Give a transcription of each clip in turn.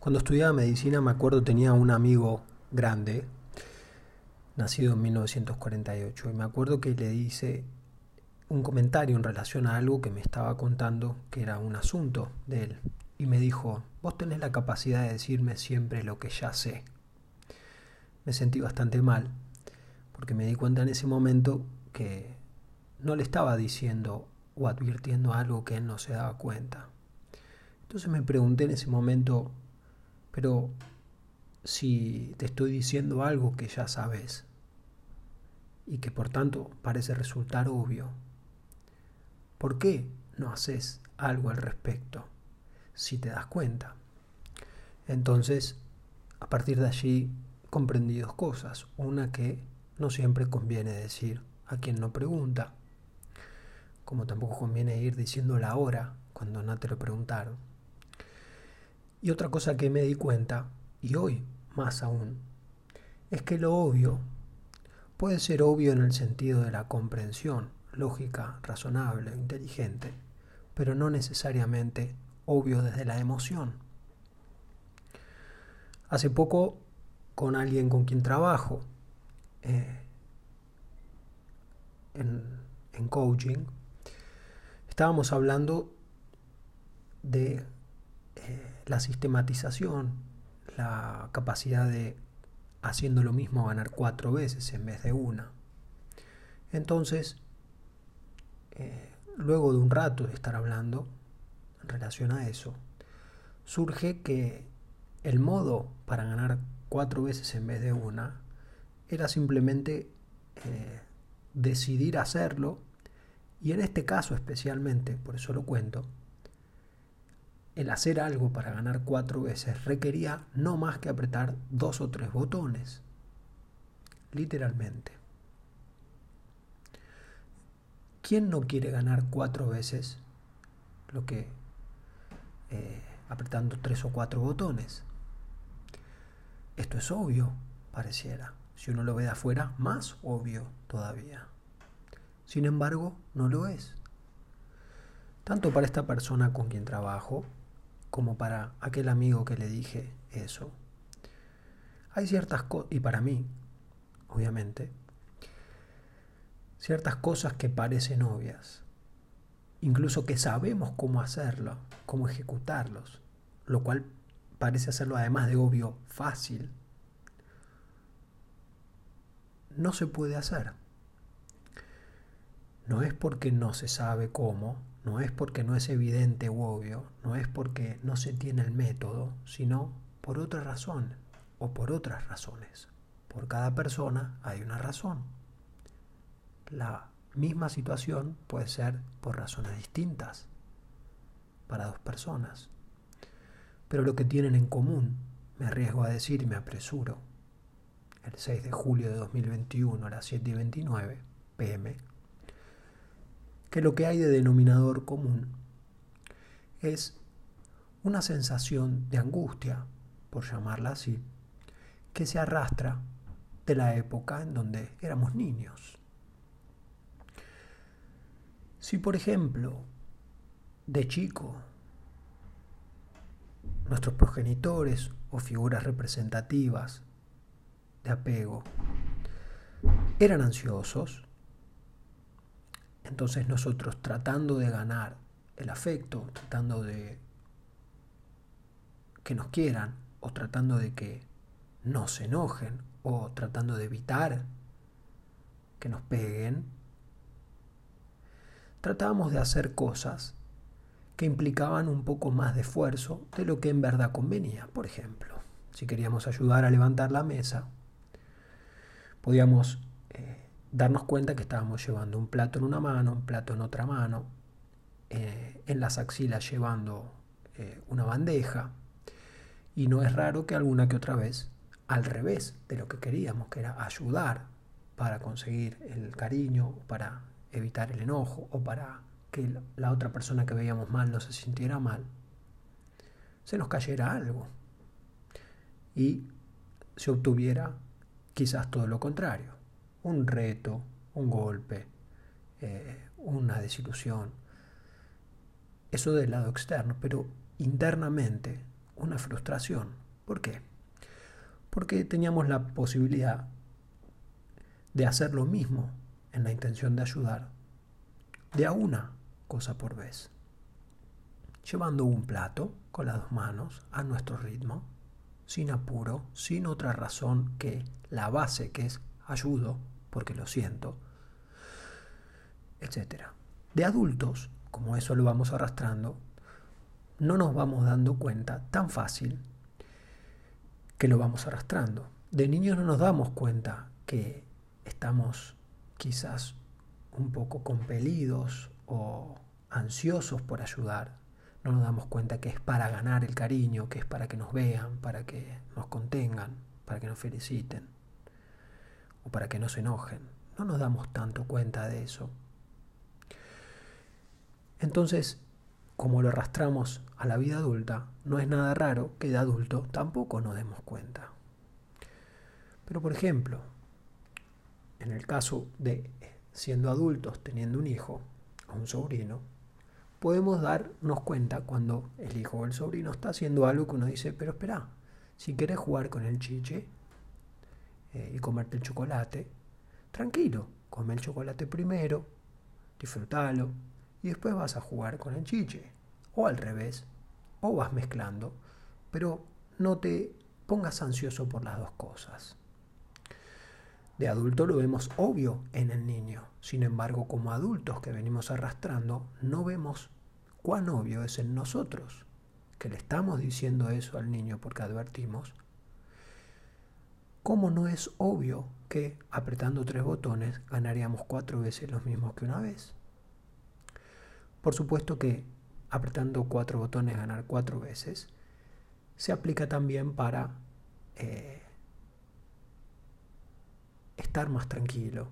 Cuando estudiaba medicina me acuerdo tenía un amigo grande, nacido en 1948, y me acuerdo que le dice un comentario en relación a algo que me estaba contando que era un asunto de él. Y me dijo, vos tenés la capacidad de decirme siempre lo que ya sé. Me sentí bastante mal, porque me di cuenta en ese momento que no le estaba diciendo o advirtiendo algo que él no se daba cuenta. Entonces me pregunté en ese momento, pero si te estoy diciendo algo que ya sabes y que por tanto parece resultar obvio, ¿por qué no haces algo al respecto si te das cuenta? Entonces, a partir de allí comprendí dos cosas. Una que no siempre conviene decir a quien no pregunta, como tampoco conviene ir diciendo la hora cuando no te lo preguntaron. Y otra cosa que me di cuenta, y hoy más aún, es que lo obvio puede ser obvio en el sentido de la comprensión lógica, razonable, inteligente, pero no necesariamente obvio desde la emoción. Hace poco, con alguien con quien trabajo eh, en, en coaching, estábamos hablando de la sistematización, la capacidad de, haciendo lo mismo, ganar cuatro veces en vez de una. Entonces, eh, luego de un rato de estar hablando en relación a eso, surge que el modo para ganar cuatro veces en vez de una era simplemente eh, decidir hacerlo y en este caso especialmente, por eso lo cuento, el hacer algo para ganar cuatro veces requería no más que apretar dos o tres botones. Literalmente. ¿Quién no quiere ganar cuatro veces lo que eh, apretando tres o cuatro botones? Esto es obvio, pareciera. Si uno lo ve de afuera, más obvio todavía. Sin embargo, no lo es. Tanto para esta persona con quien trabajo, como para aquel amigo que le dije eso. Hay ciertas cosas, y para mí, obviamente, ciertas cosas que parecen obvias, incluso que sabemos cómo hacerlo, cómo ejecutarlos, lo cual parece hacerlo además de obvio fácil, no se puede hacer. No es porque no se sabe cómo, no es porque no es evidente u obvio, no es porque no se tiene el método, sino por otra razón o por otras razones. Por cada persona hay una razón. La misma situación puede ser por razones distintas para dos personas. Pero lo que tienen en común, me arriesgo a decir y me apresuro, el 6 de julio de 2021 a las 7 y 29 pm, que lo que hay de denominador común es una sensación de angustia, por llamarla así, que se arrastra de la época en donde éramos niños. Si, por ejemplo, de chico, nuestros progenitores o figuras representativas de apego eran ansiosos, entonces nosotros tratando de ganar el afecto, tratando de que nos quieran o tratando de que no se enojen o tratando de evitar que nos peguen, tratábamos de hacer cosas que implicaban un poco más de esfuerzo de lo que en verdad convenía. Por ejemplo, si queríamos ayudar a levantar la mesa, podíamos eh, darnos cuenta que estábamos llevando un plato en una mano, un plato en otra mano, eh, en las axilas llevando eh, una bandeja, y no es raro que alguna que otra vez, al revés de lo que queríamos, que era ayudar para conseguir el cariño, para evitar el enojo o para que la otra persona que veíamos mal no se sintiera mal, se nos cayera algo. Y se obtuviera quizás todo lo contrario un reto, un golpe, eh, una desilusión. Eso del lado externo, pero internamente, una frustración. ¿Por qué? Porque teníamos la posibilidad de hacer lo mismo en la intención de ayudar, de a una cosa por vez, llevando un plato con las dos manos a nuestro ritmo, sin apuro, sin otra razón que la base que es ayudo, porque lo siento, etc. De adultos, como eso lo vamos arrastrando, no nos vamos dando cuenta tan fácil que lo vamos arrastrando. De niños no nos damos cuenta que estamos quizás un poco compelidos o ansiosos por ayudar. No nos damos cuenta que es para ganar el cariño, que es para que nos vean, para que nos contengan, para que nos feliciten para que no se enojen. No nos damos tanto cuenta de eso. Entonces, como lo arrastramos a la vida adulta, no es nada raro que de adulto tampoco nos demos cuenta. Pero por ejemplo, en el caso de siendo adultos teniendo un hijo o un sobrino, podemos darnos cuenta cuando el hijo o el sobrino está haciendo algo que uno dice, pero espera, si quieres jugar con el chiche eh, y comerte el chocolate, tranquilo, come el chocolate primero, disfrútalo y después vas a jugar con el chiche. O al revés, o vas mezclando, pero no te pongas ansioso por las dos cosas. De adulto lo vemos obvio en el niño. Sin embargo, como adultos que venimos arrastrando, no vemos cuán obvio es en nosotros, que le estamos diciendo eso al niño porque advertimos. ¿Cómo no es obvio que apretando tres botones ganaríamos cuatro veces los mismos que una vez? Por supuesto que apretando cuatro botones ganar cuatro veces se aplica también para eh, estar más tranquilo,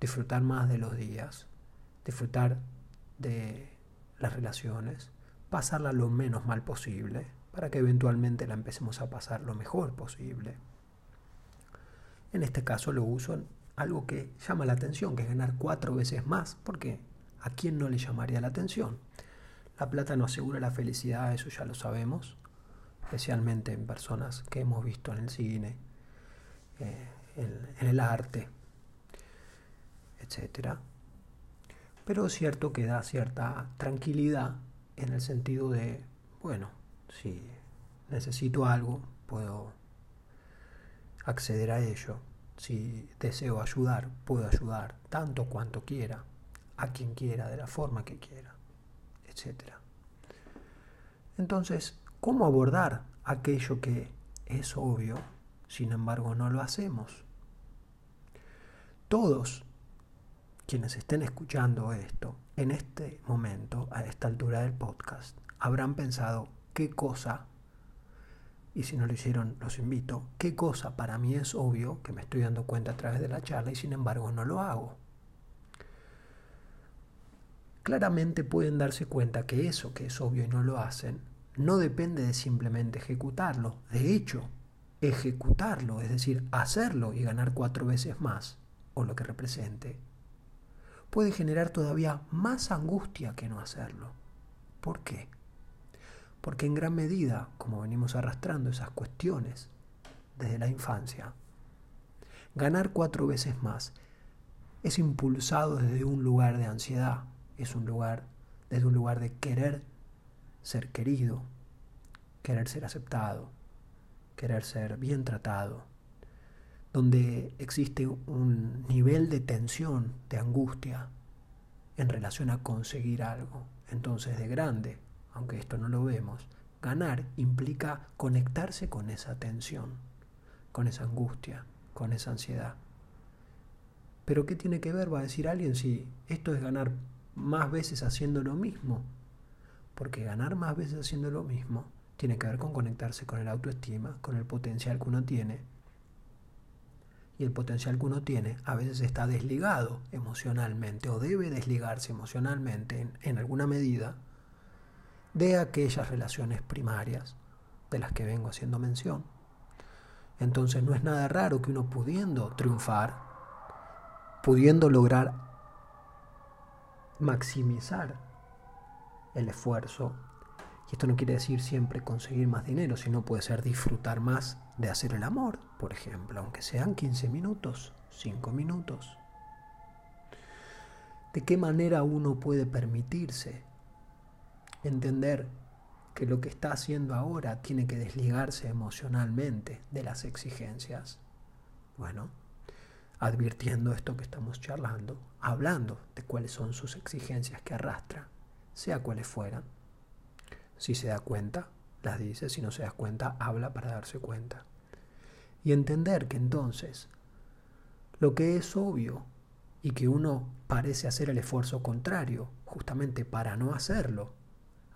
disfrutar más de los días, disfrutar de las relaciones, pasarla lo menos mal posible, para que eventualmente la empecemos a pasar lo mejor posible. En este caso lo uso en algo que llama la atención, que es ganar cuatro veces más, porque ¿a quién no le llamaría la atención? La plata no asegura la felicidad, eso ya lo sabemos, especialmente en personas que hemos visto en el cine, eh, en, el arte, etc. Pero es cierto que da cierta tranquilidad en el sentido de, bueno, si necesito algo, puedo acceder a ello. Si deseo ayudar, puedo ayudar tanto cuanto quiera, a quien quiera, de la forma que quiera, etc. Entonces, ¿cómo abordar aquello que es obvio, sin embargo no lo hacemos? todos quienes estén escuchando esto en este momento, a esta altura del podcast, habrán pensado qué cosa, y si no lo hicieron, los invito, qué cosa para mí es obvio, que me estoy dando cuenta a través de la charla y sin embargo no lo hago. Claramente pueden darse cuenta que eso que es obvio y no lo hacen, no depende de simplemente ejecutarlo. De hecho, ejecutarlo, es decir, hacerlo y ganar cuatro veces más, o lo que represente, puede generar todavía más angustia que no hacerlo. ¿Por qué? Porque en gran medida, como venimos arrastrando esas cuestiones desde la infancia, ganar cuatro veces más es impulsado desde un lugar de ansiedad, es un lugar desde un lugar de querer ser querido, querer ser aceptado, querer ser bien tratado, donde existe un nivel de tensión, de angustia en relación a conseguir algo. Entonces, de grande, aunque esto no lo vemos, ganar implica conectarse con esa tensión, con esa angustia, con esa ansiedad. Pero ¿qué tiene que ver, va a decir alguien, si esto es ganar más veces haciendo lo mismo? Porque ganar más veces haciendo lo mismo tiene que ver con conectarse con el autoestima, con el potencial que uno tiene y el potencial que uno tiene a veces está desligado emocionalmente o debe desligarse emocionalmente en, alguna medida de aquellas relaciones primarias de las que vengo haciendo mención. Entonces no es nada raro que uno pudiendo triunfar, pudiendo lograr maximizar el esfuerzo, Y esto no quiere decir siempre conseguir más dinero, sino puede ser disfrutar más de hacer el amor, por ejemplo, aunque sean 15 minutos, 5 minutos. ¿De qué manera uno puede permitirse entender que lo que está haciendo ahora tiene que desligarse emocionalmente de las exigencias? Bueno, advirtiendo esto que estamos charlando, hablando de cuáles son sus exigencias que arrastra, sea cuales fueran si se da cuenta, las dice, si no se da cuenta, habla para darse cuenta. Y entender que entonces lo que es obvio y que uno parece hacer el esfuerzo contrario, justamente para no hacerlo,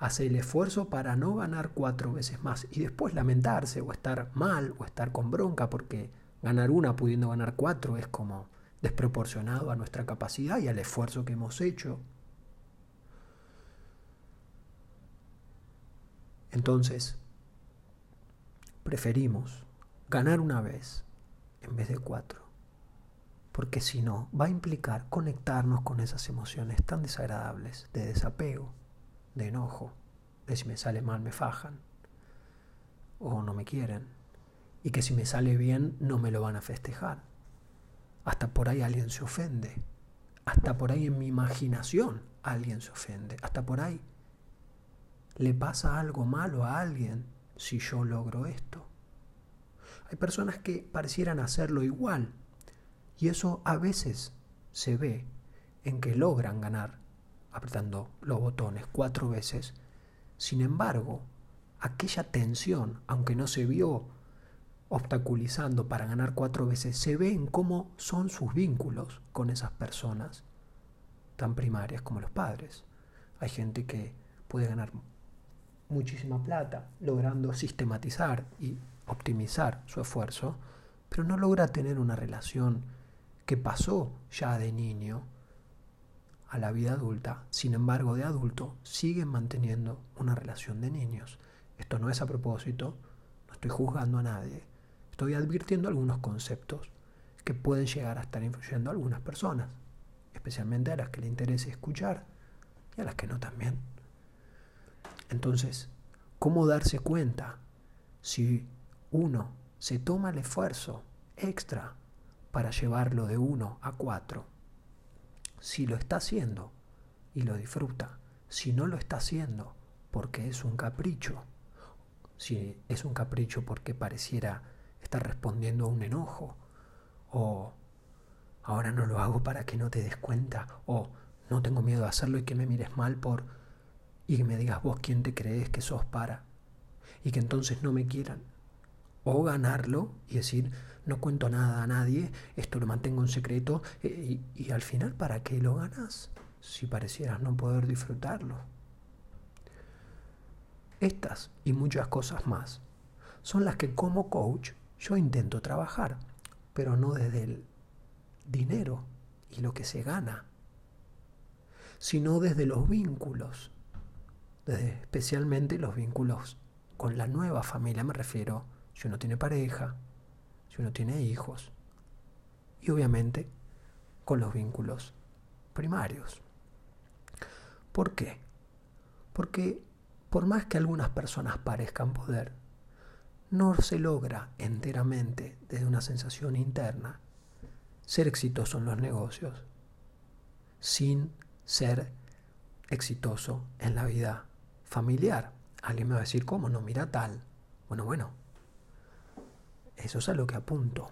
hace el esfuerzo para no ganar cuatro veces más y después lamentarse o estar mal o estar con bronca porque ganar una pudiendo ganar cuatro es como desproporcionado a nuestra capacidad y al esfuerzo que hemos hecho Entonces, preferimos ganar una vez en vez de cuatro. Porque si no, va a implicar conectarnos con esas emociones tan desagradables de desapego, de enojo, de si me sale mal me fajan o no me quieren. Y que si me sale bien no me lo van a festejar. Hasta por ahí alguien se ofende. Hasta por ahí en mi imaginación alguien se ofende. Hasta por ahí le pasa algo malo a alguien si yo logro esto. Hay personas que parecieran hacerlo igual y eso a veces se ve en que logran ganar apretando los botones cuatro veces. Sin embargo, aquella tensión, aunque no se vio obstaculizando para ganar cuatro veces, se ve en cómo son sus vínculos con esas personas tan primarias como los padres. Hay gente que puede ganar muchísima plata, logrando sistematizar y optimizar su esfuerzo, pero no logra tener una relación que pasó ya de niño a la vida adulta, sin embargo de adulto siguen manteniendo una relación de niños. Esto no es a propósito, no estoy juzgando a nadie, estoy advirtiendo algunos conceptos que pueden llegar a estar influyendo a algunas personas, especialmente a las que le interese escuchar y a las que no también. Entonces, ¿cómo darse cuenta si uno se toma el esfuerzo extra para llevarlo de uno a cuatro? Si lo está haciendo y lo disfruta, si no lo está haciendo porque es un capricho, si es un capricho porque pareciera estar respondiendo a un enojo, o ahora no lo hago para que no te des cuenta, o no tengo miedo de hacerlo y que me mires mal por y que me digas vos quién te crees que sos para y que entonces no me quieran. O ganarlo y decir, no cuento nada a nadie, esto lo mantengo en secreto eh, y, al final, ¿para qué lo ganas si parecieras no poder disfrutarlo? Estas y muchas cosas más son las que como coach yo intento trabajar, pero no desde el dinero y lo que se gana, sino desde los vínculos especialmente los vínculos con la nueva familia, me refiero, si uno tiene pareja, si uno tiene hijos, y obviamente con los vínculos primarios. ¿Por qué? Porque por más que algunas personas parezcan poder, no se logra enteramente desde una sensación interna ser exitoso en los negocios sin ser exitoso en la vida familiar. Alguien me va a decir, ¿cómo? No, mira tal. Bueno, bueno. Eso es a lo que apunto.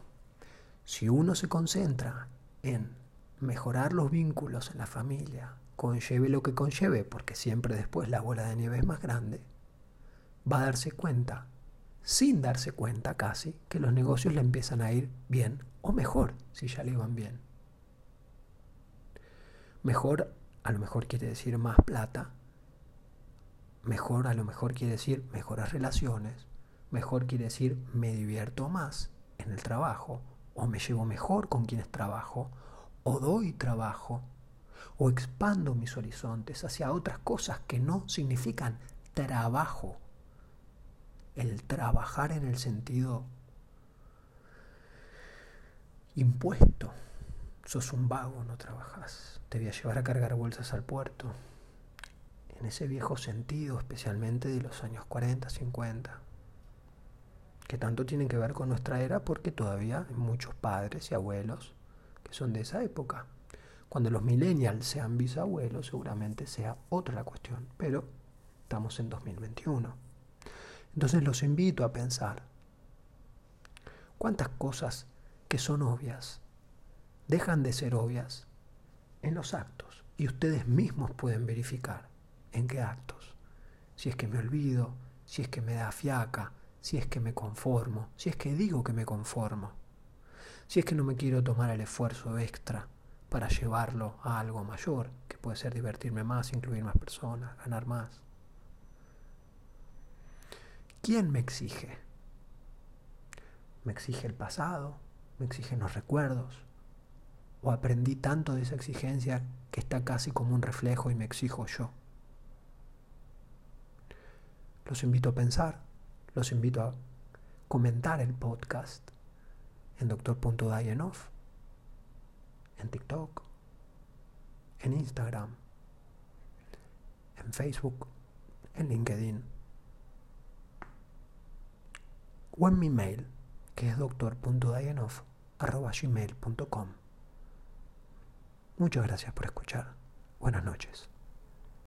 Si uno se concentra en mejorar los vínculos en la familia, conlleve lo que conlleve, porque siempre después la bola de nieve es más grande, va a darse cuenta, sin darse cuenta casi, que los negocios le empiezan a ir bien o mejor si ya le van bien. Mejor, a lo mejor quiere decir más plata, Mejor a lo mejor quiere decir mejores relaciones, mejor quiere decir me divierto más en el trabajo, o me llevo mejor con quienes trabajo, o doy trabajo, o expando mis horizontes hacia otras cosas que no significan trabajo. El trabajar en el sentido impuesto. Sos un vago, no trabajas. Te voy a llevar a cargar bolsas al puerto en ese viejo sentido, especialmente de los años 40, 50, que tanto tienen que ver con nuestra era porque todavía hay muchos padres y abuelos que son de esa época. Cuando los millennials sean bisabuelos, seguramente sea otra la cuestión, pero estamos en 2021. Entonces los invito a pensar, ¿cuántas cosas que son obvias dejan de ser obvias en los actos? Y ustedes mismos pueden verificar en qué actos. Si es que me olvido, si es que me da fiaca, si es que me conformo, si es que digo que me conformo, si es que no me quiero tomar el esfuerzo extra para llevarlo a algo mayor, que puede ser divertirme más, incluir más personas, ganar más. ¿Quién me exige? ¿Me exige el pasado? ¿Me exigen los recuerdos? ¿O aprendí tanto de esa exigencia que está casi como un reflejo y me exijo yo? Los invito a pensar, los invito a comentar el podcast en doctor.dayenov en TikTok, en Instagram, en Facebook, en LinkedIn o en mi mail que es doctor.dayanov.gmail.com Muchas gracias por escuchar. Buenas noches.